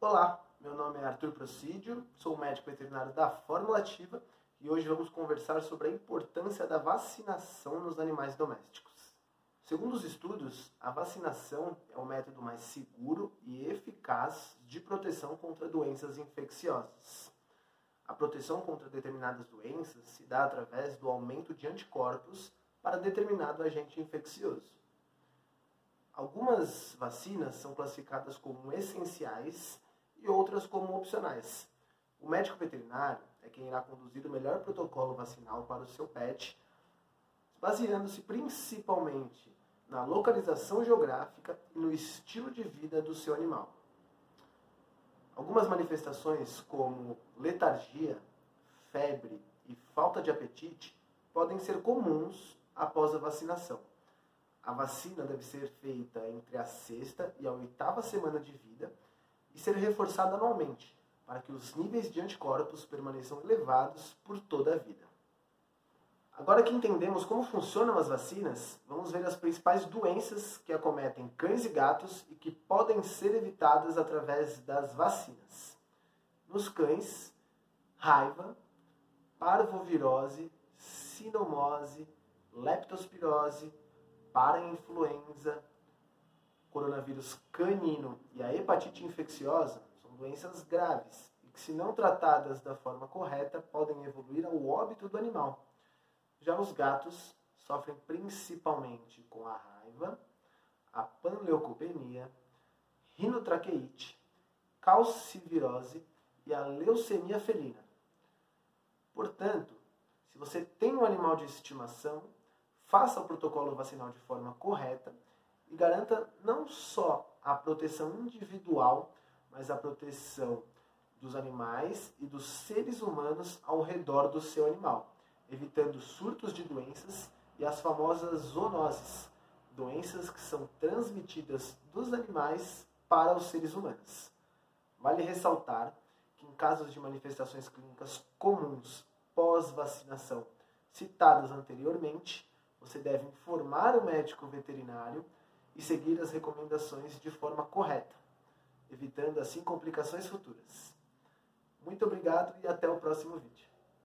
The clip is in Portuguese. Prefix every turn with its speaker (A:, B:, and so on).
A: Olá, meu nome é Arthur Procídio, sou médico veterinário da Fórmula Ativa e hoje vamos conversar sobre a importância da vacinação nos animais domésticos. Segundo os estudos, a vacinação é o método mais seguro e eficaz de proteção contra doenças infecciosas. A proteção contra determinadas doenças se dá através do aumento de anticorpos para determinado agente infeccioso. Algumas vacinas são classificadas como essenciais e outras como opcionais. O médico veterinário é quem irá conduzir o melhor protocolo vacinal para o seu pet, baseando-se principalmente na localização geográfica e no estilo de vida do seu animal. Algumas manifestações, como letargia, febre e falta de apetite, podem ser comuns após a vacinação. A vacina deve ser feita entre a sexta e a oitava semana de vida e ser reforçada anualmente, para que os níveis de anticorpos permaneçam elevados por toda a vida. Agora que entendemos como funcionam as vacinas, vamos ver as principais doenças que acometem cães e gatos e que podem ser evitadas através das vacinas. Nos cães, raiva, parvovirose, sinomose, leptospirose, parainfluenza, coronavírus canino e a hepatite infecciosa são doenças graves e que, se não tratadas da forma correta, podem evoluir ao óbito do animal. Já os gatos sofrem principalmente com a raiva, a panleucopenia, rinotraqueite, calcivirose e a leucemia felina. Portanto, se você tem um animal de estimação, faça o protocolo vacinal de forma correta e garanta não só a proteção individual, mas a proteção dos animais e dos seres humanos ao redor do seu animal evitando surtos de doenças e as famosas zoonoses, doenças que são transmitidas dos animais para os seres humanos. Vale ressaltar que em casos de manifestações clínicas comuns pós-vacinação citadas anteriormente, você deve informar o médico veterinário e seguir as recomendações de forma correta, evitando assim complicações futuras. Muito obrigado e até o próximo vídeo.